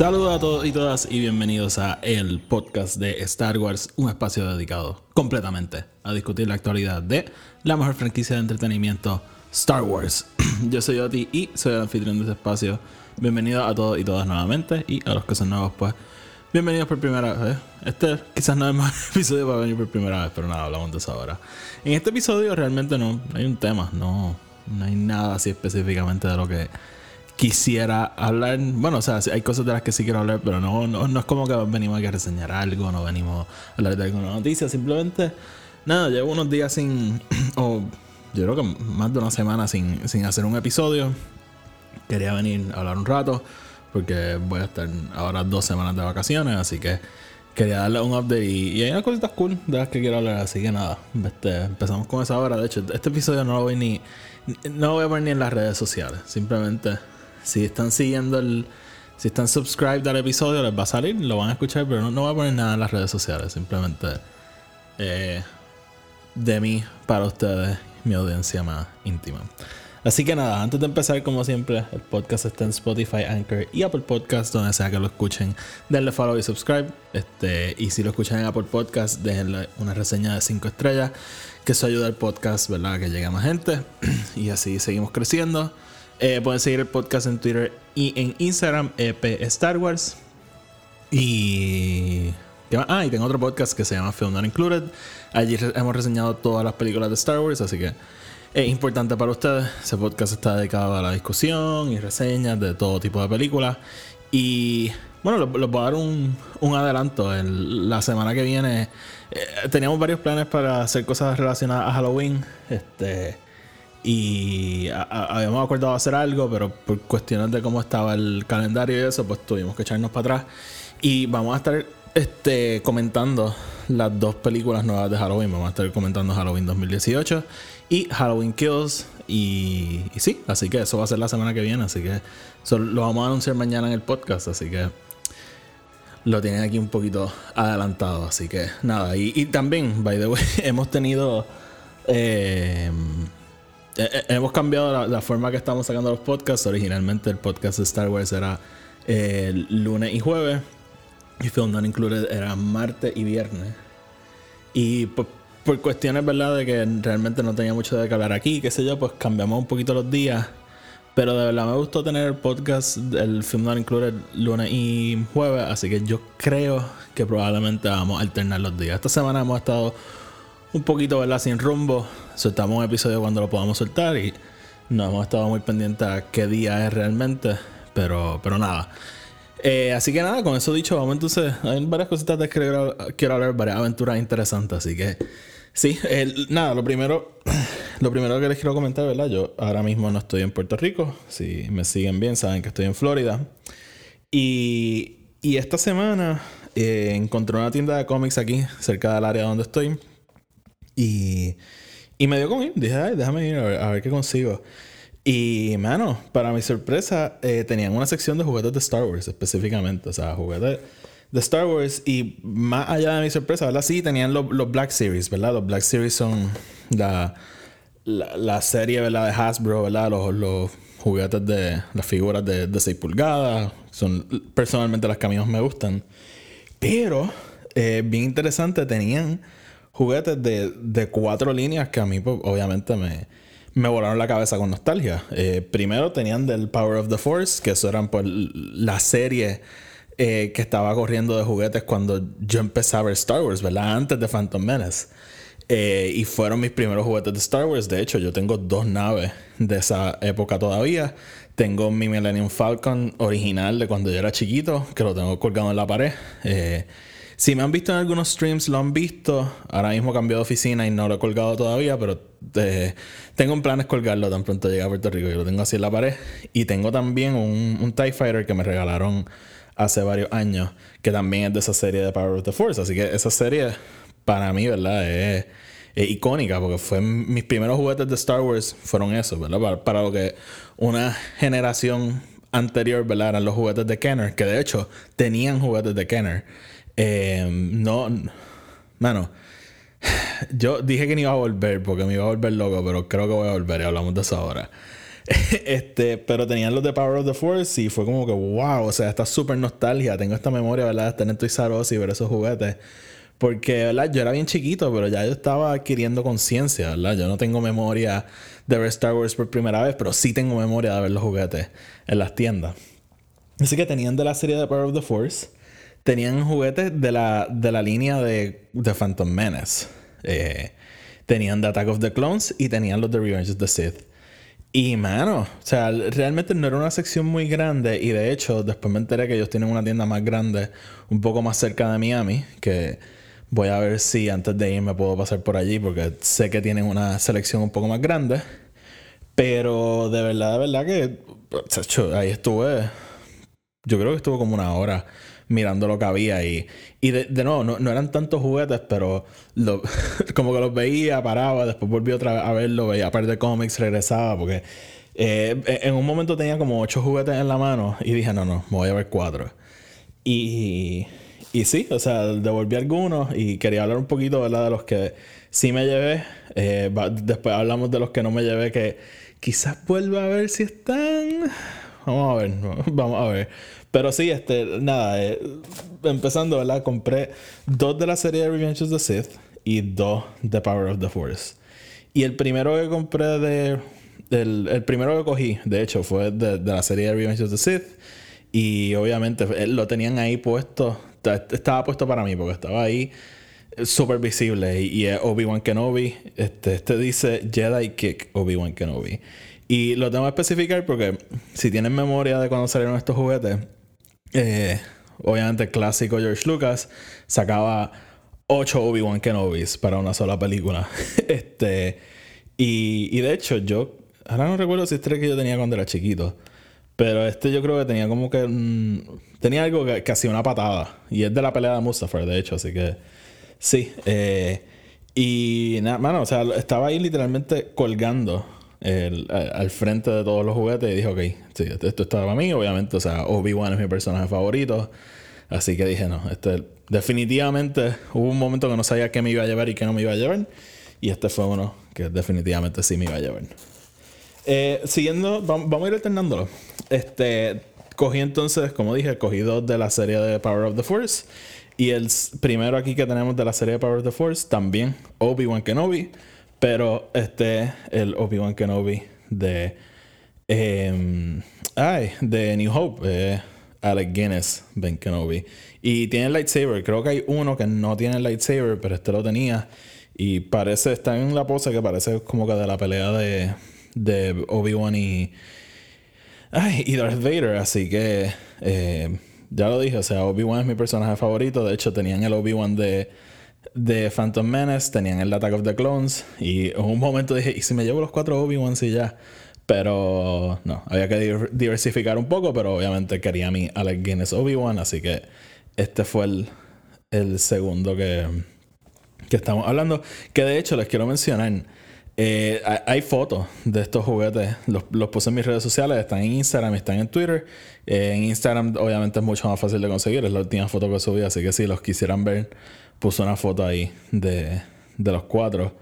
Saludos a todos y todas y bienvenidos a el podcast de Star Wars, un espacio dedicado completamente a discutir la actualidad de la mejor franquicia de entretenimiento, Star Wars. Yo soy Oti y soy el anfitrión de este espacio. Bienvenidos a todos y todas nuevamente y a los que son nuevos pues bienvenidos por primera vez. Este quizás no es mejor episodio para venir por primera vez, pero nada, hablamos de eso ahora. En este episodio realmente no hay un tema, no, no hay nada así específicamente de lo que quisiera hablar. Bueno, o sea, hay cosas de las que sí quiero hablar, pero no, no, no es como que venimos aquí a reseñar algo, no venimos a hablar de alguna noticia, simplemente, nada, llevo unos días sin, o yo creo que más de una semana sin, sin hacer un episodio. Quería venir a hablar un rato, porque voy a estar ahora dos semanas de vacaciones, así que quería darle un update y, hay unas cositas cool de las que quiero hablar, así que nada, este, empezamos con esa hora. De hecho, este episodio no lo voy ni, no lo voy a poner ni en las redes sociales, simplemente si están siguiendo el. Si están subscribed al episodio, les va a salir, lo van a escuchar, pero no, no voy a poner nada en las redes sociales. Simplemente eh, de mí para ustedes, mi audiencia más íntima. Así que nada, antes de empezar, como siempre, el podcast está en Spotify, Anchor y Apple Podcast, donde sea que lo escuchen, denle follow y subscribe. Este, y si lo escuchan en Apple Podcast, déjenle una reseña de 5 estrellas, que eso ayuda al podcast, ¿verdad? Que llegue a más gente. y así seguimos creciendo. Eh, pueden seguir el podcast en Twitter y en Instagram, EP Star Wars. Y. Ah, y tengo otro podcast que se llama Film Not Included. Allí hemos reseñado todas las películas de Star Wars, así que es importante para ustedes. Ese podcast está dedicado a la discusión y reseñas de todo tipo de películas. Y bueno, les voy a dar un, un adelanto. El- la semana que viene eh, teníamos varios planes para hacer cosas relacionadas a Halloween. Este. Y habíamos acordado hacer algo, pero por cuestiones de cómo estaba el calendario y eso, pues tuvimos que echarnos para atrás. Y vamos a estar este, comentando las dos películas nuevas de Halloween. Vamos a estar comentando Halloween 2018 y Halloween Kills. Y, y sí, así que eso va a ser la semana que viene. Así que lo vamos a anunciar mañana en el podcast. Así que lo tienen aquí un poquito adelantado. Así que nada. Y, y también, by the way, hemos tenido. eh, eh, eh, hemos cambiado la, forma que estamos sacando los podcasts. Originalmente el podcast de Star Wars era eh, lunes y jueves. Y Film Not Included era martes y viernes. Y por, por cuestiones, ¿verdad? De que realmente no tenía mucho de qué hablar aquí, qué sé yo, pues cambiamos un poquito los días. Pero de verdad me gustó tener el podcast, el Film Not Included, lunes y jueves. Así que yo creo que probablemente vamos a alternar los días. Esta semana hemos estado un poquito, ¿verdad? Sin rumbo. Soltamos un episodio cuando lo podamos soltar y no hemos estado muy pendientes a qué día es realmente. Pero, pero nada. Eh, así que nada, con eso dicho, vamos entonces. Hay varias cositas de que quiero, hablar, varias aventuras interesantes. Así que sí, nada, lo primero, lo primero que les quiero comentar, ¿verdad? Yo ahora mismo no estoy en Puerto Rico. Si me siguen bien, saben que estoy en Florida. Y, y esta semana eh, encontré una tienda de cómics aquí, cerca del área donde estoy. Y, y me dio con ir. Dije, ay, déjame ir a ver, a ver qué consigo. Y, mano, para mi sorpresa, eh, tenían una sección de juguetes de Star Wars específicamente. O sea, juguetes de Star Wars. Y más allá de mi sorpresa, ¿verdad? Sí, tenían los, los Black Series, ¿verdad? Los Black Series son la, la, la serie, ¿verdad? De Hasbro, ¿verdad? Los, los juguetes de las figuras de, de 6 pulgadas. Son personalmente las que a mí más me gustan. Pero, eh, bien interesante, tenían juguetes de, de cuatro líneas que a mí, pues, obviamente, me, me volaron la cabeza con nostalgia. Eh, primero tenían del Power of the Force, que eso eran pues, la serie eh, que estaba corriendo de juguetes cuando yo empecé a ver Star Wars, ¿verdad? Antes de Phantom Menace. Eh, y fueron mis primeros juguetes de Star Wars. De hecho, yo tengo dos naves de esa época todavía. Tengo mi Millennium Falcon original de cuando yo era chiquito, que lo tengo colgado en la pared. Si me han visto en algunos streams, lo han visto. Ahora mismo cambié de oficina y no lo he colgado todavía, pero eh, tengo en planes colgarlo tan pronto llegue a Puerto Rico. Yo lo tengo así en la pared. Y tengo también un, TIE Fighter que me regalaron hace varios años, que también es de esa serie de Power of the Force. Así que esa serie, para mí, ¿verdad? Es, icónica, porque fue mis primeros juguetes de Star Wars fueron esos, ¿verdad? Para, lo que una generación anterior, ¿verdad? Eran los juguetes de Kenner, que de hecho tenían juguetes de Kenner. Eh, no, mano, yo dije que no iba a volver porque me iba a volver loco, pero creo que voy a volver y hablamos de eso ahora. este, pero tenían los de Power of the Force y fue como que wow, o sea, esta súper nostalgia. Tengo esta memoria, ¿verdad? Estar en Toys R y ver esos juguetes. Porque, ¿verdad? Yo era bien chiquito, pero ya yo estaba adquiriendo conciencia, ¿verdad? Yo no tengo memoria de ver Star Wars por primera vez, pero sí tengo memoria de ver los juguetes en las tiendas. Así que tenían de la serie de Power of the Force, tenían juguetes de la, de la línea de, de Phantom Menace. Eh, tenían The Attack of the Clones y tenían los de Revenge of the Sith. Y mano, o sea, realmente no era una sección muy grande y de hecho después me enteré que ellos tienen una tienda más grande, un poco más cerca de Miami, que voy a ver si antes de ir me puedo pasar por allí porque sé que tienen una selección un poco más grande. Pero de verdad, de verdad que ahí estuve, yo creo que estuvo como una hora mirando lo que había y, y de, nuevo, no, eran tantos juguetes, pero como que los veía, paraba, después volví otra vez a verlo, veía par de cómics, regresaba, porque eh, en un momento tenía como ocho juguetes en la mano y dije, no, no, me voy a ver cuatro. Y, y sí, o sea, devolví algunos y quería hablar un poquito, ¿verdad? De los que sí me llevé. Eh, después hablamos de los que no me llevé, que quizás vuelva a ver si están. Vamos a ver, vamos a ver. Pero sí, este, nada, eh, empezando, ¿verdad? Compré dos de la serie de Revenge of the Sith y dos de Power of the Force. Y el primero que compré de. El, primero que cogí, de hecho, fue de, la serie de Revenge of the Sith. Y obviamente eh, lo tenían ahí puesto. Estaba puesto para mí porque estaba ahí eh, súper visible. Y, y Obi-Wan Kenobi. Este, este dice Jedi Kick Obi-Wan Kenobi. Y lo tengo que especificar porque si tienen memoria de cuando salieron estos juguetes eh, obviamente el clásico George Lucas sacaba 8 Obi-Wan Kenobis para una sola película. este, y, de hecho, yo ahora no recuerdo si este que yo tenía cuando era chiquito. Pero este yo creo que tenía como que. tenía algo que, que, hacía una patada. Y es de la pelea de Mustafar, de hecho. Así que. Sí. Eh, y nada, mano, o sea, estaba ahí literalmente colgando al frente de todos los juguetes y dije, ok, sí, esto, esto está para mí, obviamente, o Obi-Wan es mi personaje favorito, así que dije, no, este, definitivamente hubo un momento que no sabía qué me iba a llevar y qué no me iba a llevar, y este fue uno que definitivamente sí me iba a llevar. Eh, siguiendo, vamos, a ir alternándolo. Este, cogí entonces, como dije, cogí dos de la serie de Power of the Force. Y el primero aquí que tenemos de la serie de Power of the Force, también Obi-Wan Kenobi. Pero este, el Obi-Wan Kenobi de. Em, ay, de New Hope. Eh, Alec Guinness, Ben Kenobi. Y tiene el lightsaber. Creo que hay uno que no tiene el lightsaber, pero este lo tenía. Y parece, está en la pose que parece como que de la pelea de, de Obi-Wan y. Ay, y Darth Vader. Así que. Eh, ya lo dije, o sea, Obi-Wan es mi personaje favorito. De hecho, tenían el Obi-Wan de de Phantom Menace, tenían el Attack of the Clones. Y en un momento dije, ¿y si me llevo los cuatro Obi-Wans y ya? Pero no, había que diversificar un poco, pero obviamente quería mi Alec Guinness Obi-Wan, así que este fue el, el segundo que, que estamos hablando. Que de hecho les quiero mencionar, eh, hay fotos de estos juguetes, los, los, puse en mis redes sociales, están en Instagram, están en Twitter. Eh, en Instagram obviamente es mucho más fácil de conseguir, es la última foto que subí, así que si los quisieran ver puso una foto ahí de, de los cuatro.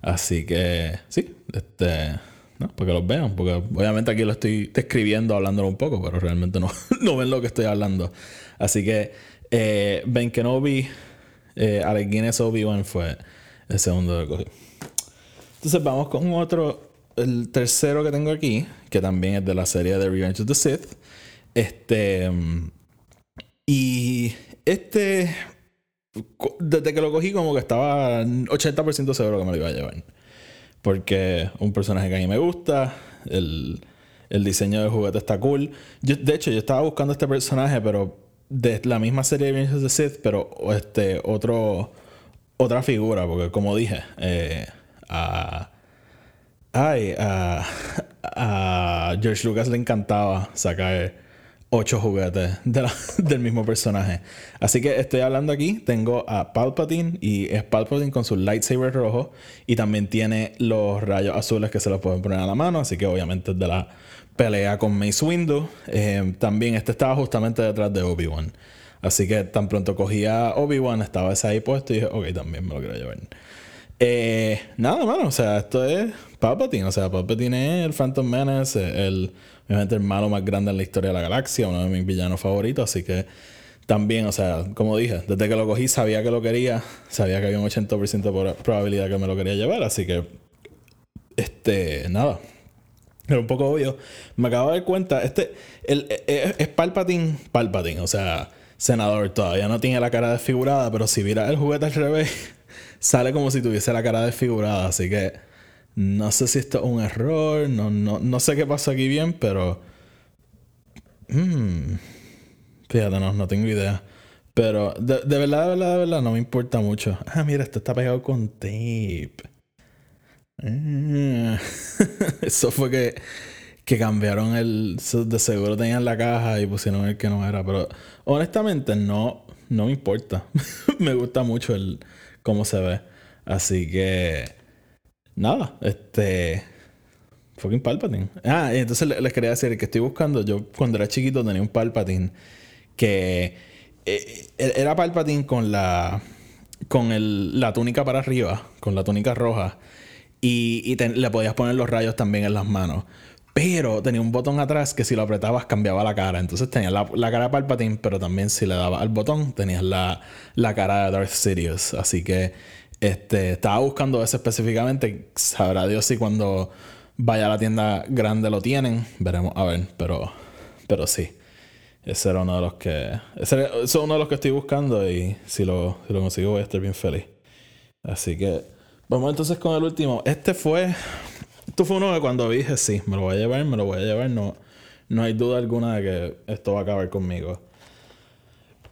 Así que sí, este, ¿no? para que los vean, porque obviamente aquí lo estoy describiendo, hablándolo un poco, pero realmente no, no ven lo que estoy hablando. Así que eh, Ben Kenobi, eh, Alec Guinness Obi-Wan fue el segundo que cogí. Entonces vamos con otro, el tercero que tengo aquí, que también es de la serie de Revenge of the Sith. Este. Y este desde que lo cogí como que estaba 80% seguro que me lo iba a llevar. Porque un personaje que a mí me gusta, el, diseño del juguete está cool. de hecho, yo estaba buscando este personaje, pero de la misma serie de of the Sith, pero este otro otra figura, porque como dije, eh, a, ay, a George Lucas le encantaba sacar ocho juguetes del mismo personaje. Así que estoy hablando aquí, tengo a Palpatine y es Palpatine con su lightsaber rojo y también tiene los rayos azules que se los pueden poner a la mano, así que obviamente es de la pelea con Mace Windu. Eh, también este estaba justamente detrás de Obi-Wan. Así que tan pronto cogía Obi-Wan, estaba ese ahí puesto y dije, ok, también me lo quiero llevar. Eh, nada, mano, o sea, esto es Palpatine. O sea, Palpatine es el Phantom Menace, el, obviamente el malo más grande en la historia de la galaxia, uno de mis villanos favoritos. Así que también, o sea, como dije, desde que lo cogí sabía que lo quería, sabía que había un 80% de pro- probabilidad que me lo quería llevar. Así que, este, nada. Era un poco obvio. Me acabo de dar cuenta, este, el, es, es Palpatine, Palpatine, o sea, senador todavía no tiene la cara desfigurada, pero si miras el juguete al revés, sale como si tuviese la cara desfigurada, así que no sé si esto es un error, no, no, no sé qué pasó aquí bien, pero... Mm, fíjate, no, no tengo idea. Pero de, de verdad, de verdad, de verdad, no me importa mucho. Ah, mira, esto está pegado con tape. Ah. Eso fue que, que cambiaron el. De seguro tenían la caja y pusieron el que no era. Pero honestamente, no, no me importa. me gusta mucho el cómo se ve. Así que. Nada, este. Fucking Palpatine. Ah, entonces le- les quería decir que estoy buscando. Yo cuando era chiquito tenía un Palpatine que eh, eh, era Palpatine con la con el- la túnica para arriba, con la túnica roja y, y le podías poner los rayos también en las manos. Pero tenía un botón atrás que si lo apretabas cambiaba la cara. Entonces tenías la, la cara de Palpatine, pero también si le dabas al botón tenías la, la cara de Darth Sidious. Así que este, estaba buscando ese específicamente. Sabrá Dios si cuando vaya a la tienda grande lo tienen. Veremos a ver, pero, pero sí. Ese era uno de los que. Ese, es uno de los que estoy buscando y si lo, si lo consigo voy a estar bien feliz. Así que vamos entonces con el último. Este fue. Esto fue uno que cuando dije sí, me lo voy a llevar, me lo voy a llevar. No, no hay duda alguna de que esto va a acabar conmigo.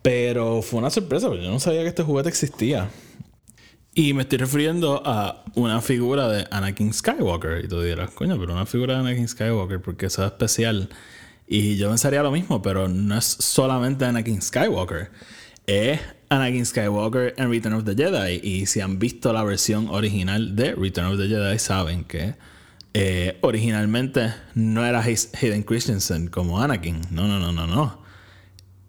Pero fue una sorpresa, porque yo no sabía que este juguete existía. Y me estoy refiriendo a una figura de Anakin Skywalker. Y tú dirás, coño, pero una figura de Anakin Skywalker, porque eso es especial. Y yo pensaría lo mismo, pero no es solamente Anakin Skywalker. Es Anakin Skywalker en Return of the Jedi. Y si han visto la versión original de Return of the Jedi, saben que eh, originalmente no era Hay- Hayden Christensen como Anakin. No, no, no, no, no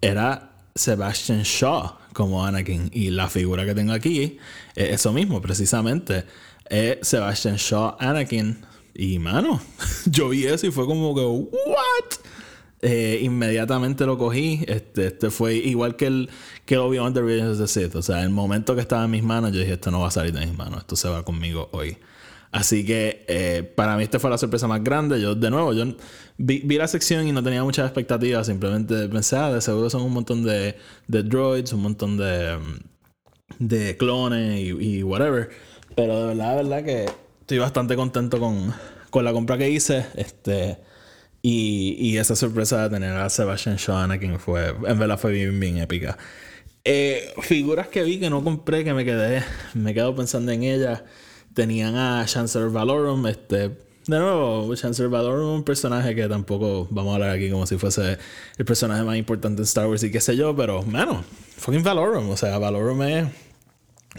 era Sebastian Shaw como Anakin. Y la figura que tengo aquí es eso mismo, precisamente. Es Sebastian Shaw Anakin. Y mano, yo vi eso y fue como que, ¿what? Eh, inmediatamente lo cogí. Este, este fue igual que el que Obi-Wan The Revenge of the Sith. O sea, el momento que estaba en mis manos, yo dije, esto no va a salir de mis manos, esto se va conmigo hoy. Así que eh, para mí esta fue la sorpresa más grande. Yo, de nuevo, yo vi, vi la sección y no tenía muchas expectativas. Simplemente pensé, ah, de seguro son un montón de, de droids, un montón de, mm, de clones y, y whatever. Pero de verdad, de verdad que estoy bastante contento con, con la compra que hice. Este, y, y esa sorpresa de tener a Sebastian Shaw Anakin fue, en verdad fue bien, bien épica. Eh, figuras que vi que no compré, que me quedé, me quedo pensando en ellas. Tenían a Chancellor Valorum, este, de nuevo, Chancellor Valorum, un personaje que tampoco vamos a hablar aquí como si fuese el personaje más importante en Star Wars y qué sé yo, pero, mano, fucking Valorum, o sea, Valorum es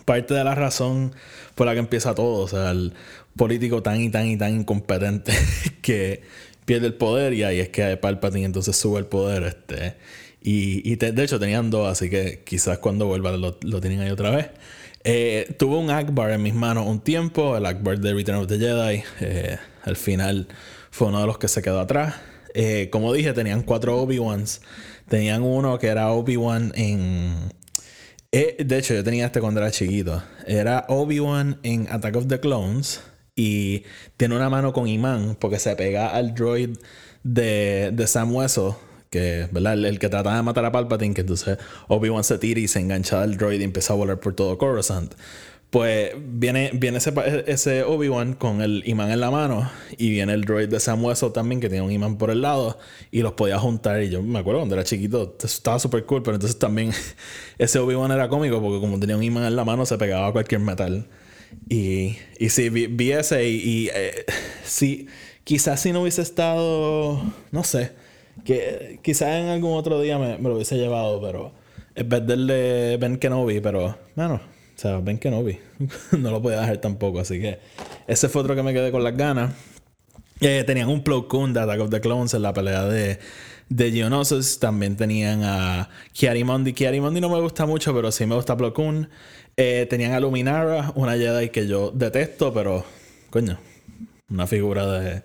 parte de la razón por la que empieza todo. O sea, el político tan y tan y tan incompetente que pierde el poder y ahí es que Palpatine entonces sube el poder. Este, y y de hecho tenían dos, así que quizás cuando vuelva lo, lo tienen ahí otra vez. Eh, tuve un Akbar en mis manos un tiempo, el Akbar de Return of the Jedi. Eh, al final fue uno de los que se quedó atrás. Eh, como dije, tenían cuatro Obi-Wans. Tenían uno que era Obi-Wan en eh, de hecho, yo tenía este cuando era chiquito. Era Obi-Wan en Attack of the Clones. Y tiene una mano con imán porque se pega al droid de, de Sam Hueso. Que, ¿verdad? El, el que trataba de matar a Palpatine. Que entonces Obi-Wan se tira y se engancha al droid y empieza a volar por todo Coruscant. Pues viene, viene ese, ese Obi-Wan con el imán en la mano. Y viene el droid de Sam Hueso también, que tiene un imán por el lado. Y los podía juntar. Y yo me acuerdo cuando era chiquito, estaba súper cool. Pero entonces también ese Obi-Wan era cómico porque como tenía un imán en la mano, se pegaba a cualquier metal. Y, y sí, vi, vi ese. Y, y, eh, sí, quizás si no hubiese estado, no sé. Que quizás en algún otro día me, me lo hubiese llevado, pero es de Ben Kenobi, pero, bueno, o sea, Ben Kenobi. no lo podía dejar tampoco, así que ese fue otro que me quedé con las ganas. Eh, tenían un Plo Koon de Attack of the Clones en la pelea de, de Geonosis. También tenían a Kiarimondi. Kiarimondi no me gusta mucho, pero sí me gusta Plo Koon. Eh, tenían a Luminara, una Jedi que yo detesto, pero coño, una figura de,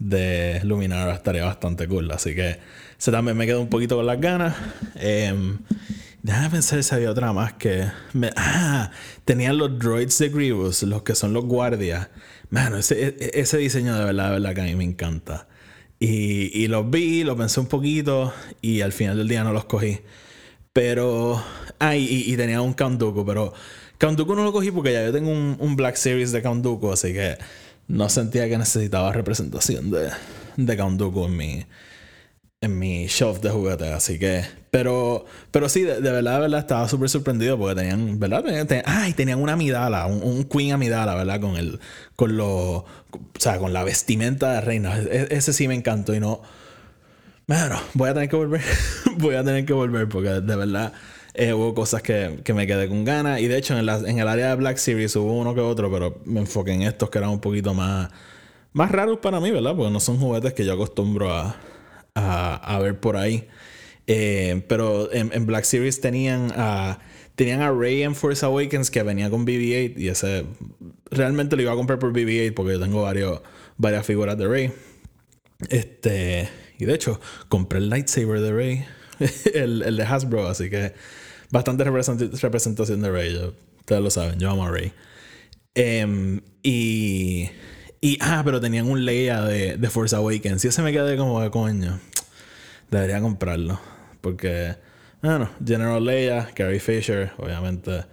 de Luminara estaría bastante cool. Así que ese también me quedó un poquito con las ganas. Eh, Déjame pensar si había otra más que. ah, tenían los droids de Grievous, los que son los guardias. Mano, ese, e, ese diseño de verdad, de verdad que a mí me encanta. Y, y los vi, los pensé un poquito y al final del día no los cogí. Pero. Ah, y, y tenía un Count pero. Count no lo cogí porque ya yo tengo un, un Black Series de Count así que no sentía que necesitaba representación de, de Count en mi, en shelf de juguetes, así que. Pero, pero sí, de, verdad, de verdad, estaba súper sorprendido porque tenían, ¿verdad? Tenían, ay, tenían una amidala, un, un, Queen amidala, ¿verdad? Con el, con lo, o sea, con la vestimenta de reina. E, ese sí me encantó y no. Bueno, voy a tener que volver. voy a tener que volver porque de verdad eh, hubo cosas que, que, me quedé con ganas. Y de hecho, en, la, en el área de Black Series hubo uno que otro, pero me enfoqué en estos que eran un poquito más, más raros para mí, ¿verdad? Porque no son juguetes que yo acostumbro a a, ver por ahí. Eh, pero en, Black Series tenían a, tenían a Rey en Force Awakens que venía con BB-8 y ese realmente lo iba a comprar por BB-8 porque yo tengo varios, varias figuras de Rey. Este, y de hecho, compré el lightsaber de Rey, el, el, de Hasbro, así que bastante representación de Rey. ustedes lo saben, yo amo a Rey. Em, y y, ah, pero tenían un Leia de, de Force Awakens. Y ese me quedé como de coño. Debería comprarlo. Porque, bueno, General Leia, Carrie Fisher, obviamente,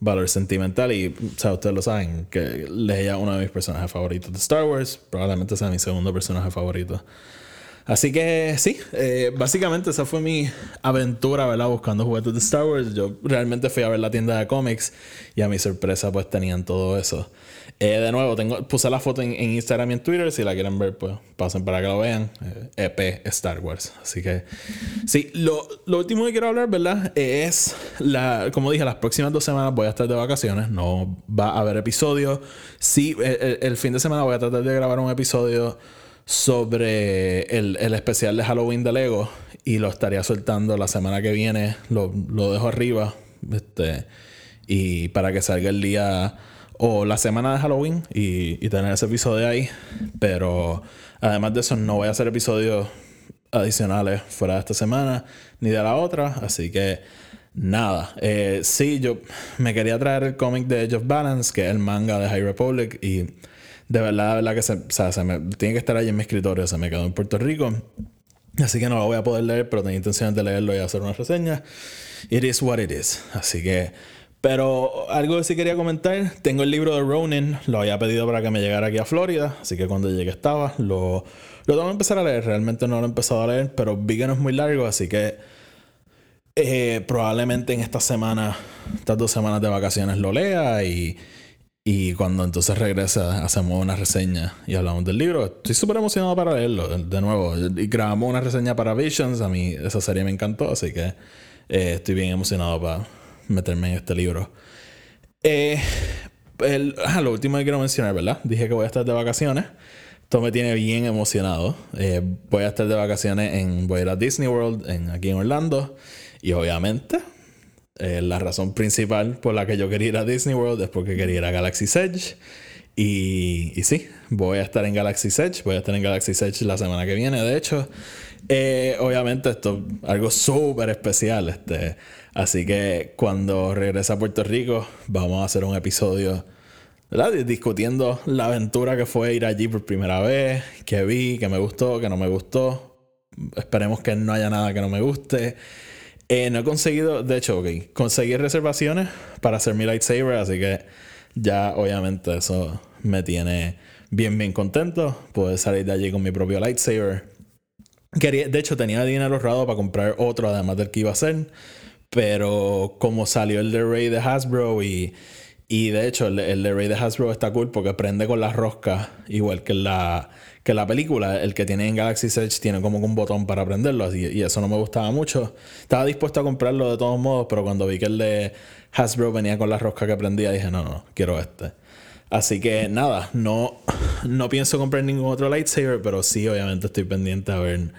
valor sentimental. Y, o sea, ustedes lo saben, que Leia es uno de mis personajes favoritos de Star Wars. Probablemente sea mi segundo personaje favorito. Así que sí, eh, básicamente esa fue mi aventura, ¿verdad? Buscando juguetes de Star Wars. Yo realmente fui a ver la tienda de cómics y a mi sorpresa pues tenían todo eso. Eh, de nuevo, tengo, puse la foto en, Instagram y en Twitter. Si la quieren ver, pues pasen para que lo vean. EP eh, e Star Wars. Así que, sí, lo, lo, último que quiero hablar, ¿verdad? Es, la, como dije, las próximas dos semanas voy a estar de vacaciones. No va a haber episodio. Sí, el, fin de semana voy a tratar de grabar un episodio sobre el, el, especial de Halloween de Lego. Y lo estaría soltando la semana que viene. Lo, lo dejo arriba. Este, y para que salga el día o la semana de Halloween y, tener ese episodio ahí. Pero además de eso, no voy a hacer episodios adicionales fuera de esta semana ni de la otra. Así que nada. Eh, sí, yo me quería traer el cómic de Edge of Balance, que es el manga de High Republic. Y de verdad, de verdad que se, o sea, se me, tiene que estar ahí en mi escritorio. Se me quedó en Puerto Rico. Así que no lo voy a poder leer, pero tengo intención de leerlo y hacer una reseña. It is what it is. Así que pero algo que sí quería comentar, tengo el libro de Ronin, lo había pedido para que me llegara aquí a Florida, así que cuando llegue estaba, lo, lo tengo que empezar a leer, realmente no lo he empezado a leer, pero vi que no es muy largo, así que eh, probablemente en esta semana, estas dos semanas de vacaciones lo lea y, y cuando entonces regrese hacemos una reseña y hablamos del libro. Estoy súper emocionado para leerlo de nuevo. Grabamos una reseña para Visions, a mí esa serie me encantó, así que eh, estoy bien emocionado para meterme en este libro. Eh, ah, lo último que quiero mencionar, ¿verdad? Dije que voy a estar de vacaciones. Esto me tiene bien emocionado. Eh, voy a estar de vacaciones en. Voy a ir a Disney World en, aquí en Orlando. Y obviamente, eh, la razón principal por la que yo quería ir a Disney World es porque quería ir a Galaxy Edge. Y, y sí, voy a estar en Galaxy Edge. Voy a estar en Galaxy Edge la semana que viene, de hecho. obviamente, esto es algo súper especial. Este, Así que cuando regrese a Puerto Rico, vamos a hacer un episodio discutiendo la aventura que fue ir allí por primera vez, que vi, que me gustó, que no me gustó. Esperemos que no haya nada que no me guste. Eh, no he conseguido, de hecho, ok, conseguí reservaciones para hacer mi lightsaber, así que ya obviamente eso me tiene bien, bien contento. Puedo salir de allí con mi propio lightsaber. Quería, de hecho, tenía dinero ahorrado para comprar otro, además del que iba a hacer. Pero como salió el de Ray de Hasbro y, Y de hecho, el, el de Ray de Hasbro está cool porque prende con las roscas, igual que la, que la película. El que tiene en Galaxy Edge tiene como un botón para prenderlo, y, y eso no me gustaba mucho. Estaba dispuesto a comprarlo de todos modos, pero cuando vi que el de Hasbro venía con las roscas que prendía, dije, no, no, quiero este. Así que nada, no, no pienso comprar ningún otro lightsaber, pero sí, obviamente estoy pendiente a ver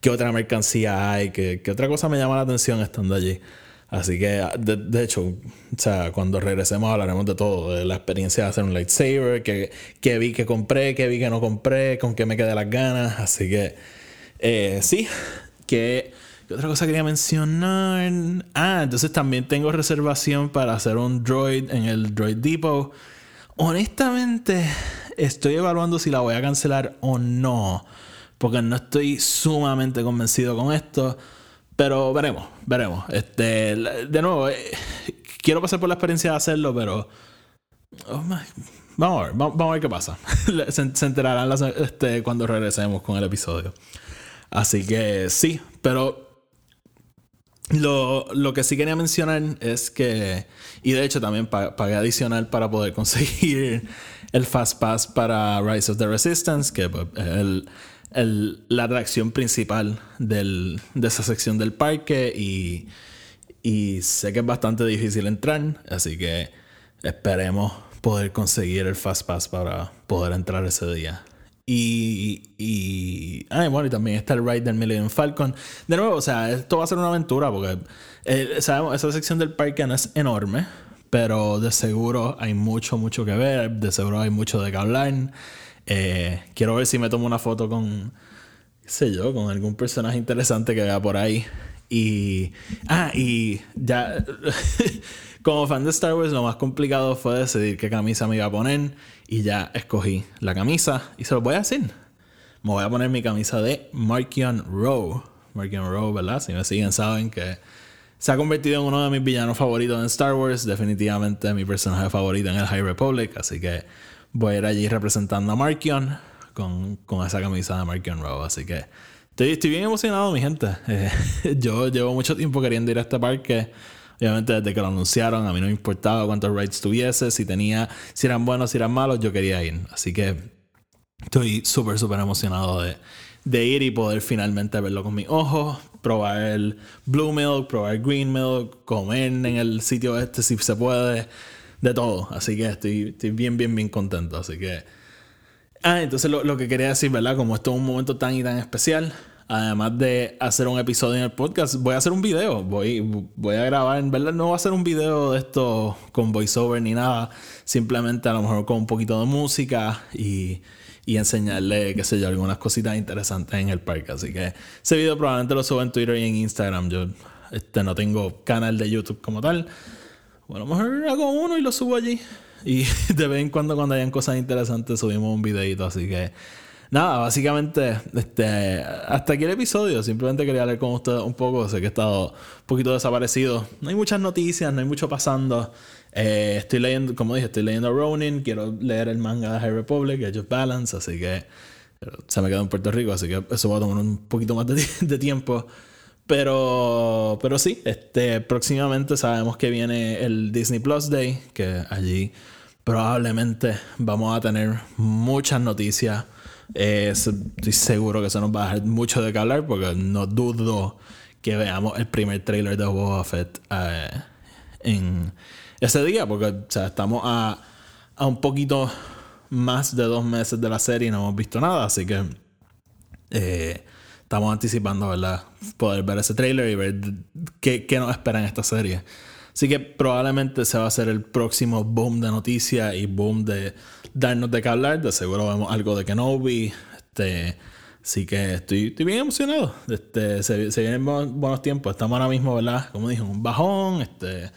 qué otra mercancía hay, qué, qué otra cosa me llama la atención estando allí. Así que, de, de, hecho, o sea, cuando regresemos hablaremos de todo, de la experiencia de hacer un lightsaber, que, que vi que compré, que vi que no compré, con qué me quedé las ganas. Así que, eh, sí, que... ¿Qué otra cosa quería mencionar? Ah, entonces también tengo reservación para hacer un droid en el Droid Depot. Honestamente, estoy evaluando si la voy a cancelar o no. Porque no estoy sumamente convencido con esto. Pero veremos, veremos. Este, de nuevo, eh, quiero pasar por la experiencia de hacerlo, pero. Oh vamos a ver, vamos, a ver qué pasa. se, se, enterarán las, este, cuando regresemos con el episodio. Así que sí, pero. Lo, lo, que sí quería mencionar es que. Y de hecho también pagué adicional para poder conseguir el Fast Pass para Rise of the Resistance, que pues, el la atracción principal del, de esa sección del parque y, y sé que es bastante difícil entrar, así que esperemos poder conseguir el Fast Pass para poder entrar ese día. Y, y, ah, bueno, y también está el ride del Millennium Falcon. De nuevo, o sea, esto va a ser una aventura porque eh, sabemos, esa sección del parque no es enorme, pero de seguro hay mucho, mucho que ver, de seguro hay mucho de que hablar. Eh, quiero ver si me tomo una foto con, qué sé yo, con algún personaje interesante que vea por ahí. Y, ah, y ya, como fan de Star Wars, lo más complicado fue decidir qué camisa me iba a poner. Y ya escogí la camisa y se lo voy a hacer. Me voy a poner mi camisa de Markion Rowe. Markion Rowe, ¿verdad? Si me siguen, saben que se ha convertido en uno de mis villanos favoritos en Star Wars. Definitivamente mi personaje favorito en el High Republic. Así que voy a ir allí representando a Markion con, con esa camisa de Markion Row. Así que estoy, estoy bien emocionado, mi gente. Eh, yo llevo mucho tiempo queriendo ir a este parque. Obviamente desde que lo anunciaron, a mí no me importaba cuántos rides tuviese, si tenía, si eran buenos, si eran malos, yo quería ir. Así que estoy súper, súper emocionado de, de ir y poder finalmente verlo con mis ojos, probar el Blue Milk, probar Green Milk, comer en el sitio este si se puede de todo. Así que estoy, estoy bien, bien, bien contento. Así que. Ah, entonces lo, lo, que quería decir, ¿verdad? Como esto es un momento tan y tan especial, además de hacer un episodio en el podcast, voy a hacer un video. Voy, voy a grabar, en verdad, no voy a hacer un video de esto con voiceover ni nada. Simplemente a lo mejor con un poquito de música y, y enseñarle, qué sé yo, algunas cositas interesantes en el parque. Así que ese video probablemente lo subo en Twitter y en Instagram. Yo este, no tengo canal de YouTube como tal. A lo mejor hago uno y lo subo allí. Y de vez en cuando, cuando hayan cosas interesantes, subimos un videito. Así que, nada, básicamente, este, hasta aquí el episodio. Simplemente quería hablar con ustedes un poco. Sé que he estado un poquito desaparecido. No hay muchas noticias, no hay mucho pasando. Eh, estoy leyendo, como dije, estoy leyendo Ronin. Quiero leer el manga de High Republic, Age of Balance. Así que se me quedó en Puerto Rico. Así que eso va a tomar un poquito más de, de tiempo. Pero, pero sí, este, próximamente sabemos que viene el Disney Plus Day, que allí probablemente vamos a tener muchas noticias. Eh, estoy seguro que se nos va a dar mucho de qué hablar porque no dudo que veamos el primer trailer de Boba Fett eh, en ese día, porque o sea, estamos a, a un poquito más de dos meses de la serie y no hemos visto nada, así que eh, estamos anticipando, ¿verdad? Poder ver ese trailer y ver qué, qué nos espera en esta serie. Así que probablemente se va a hacer el próximo boom de noticias y boom de darnos de qué hablar. De seguro vemos algo de Kenobi. Este, así que estoy, estoy bien emocionado. Este, se, se, vienen buenos tiempos. Estamos ahora mismo, ¿verdad? Como dije, un bajón. Este,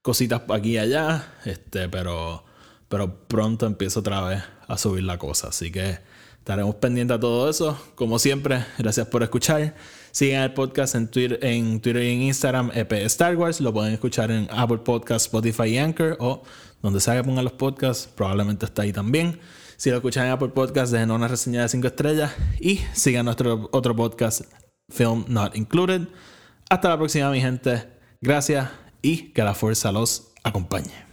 cositas aquí y allá. Este, pero, pero pronto empiezo otra vez a subir la cosa. Así que Estaremos pendientes a todo eso. Como siempre, gracias por escuchar. Sigan el podcast en Twitter, en Twitter y en Instagram, EP Star Wars. Lo pueden escuchar en Apple Podcasts, Spotify y Anchor o donde sea que pongan los podcasts, probablemente está ahí también. Si lo escuchan en Apple Podcasts, dejen una reseña de 5 estrellas y sigan nuestro otro podcast, Film Not Included. Hasta la próxima, mi gente. Gracias y que la fuerza los acompañe.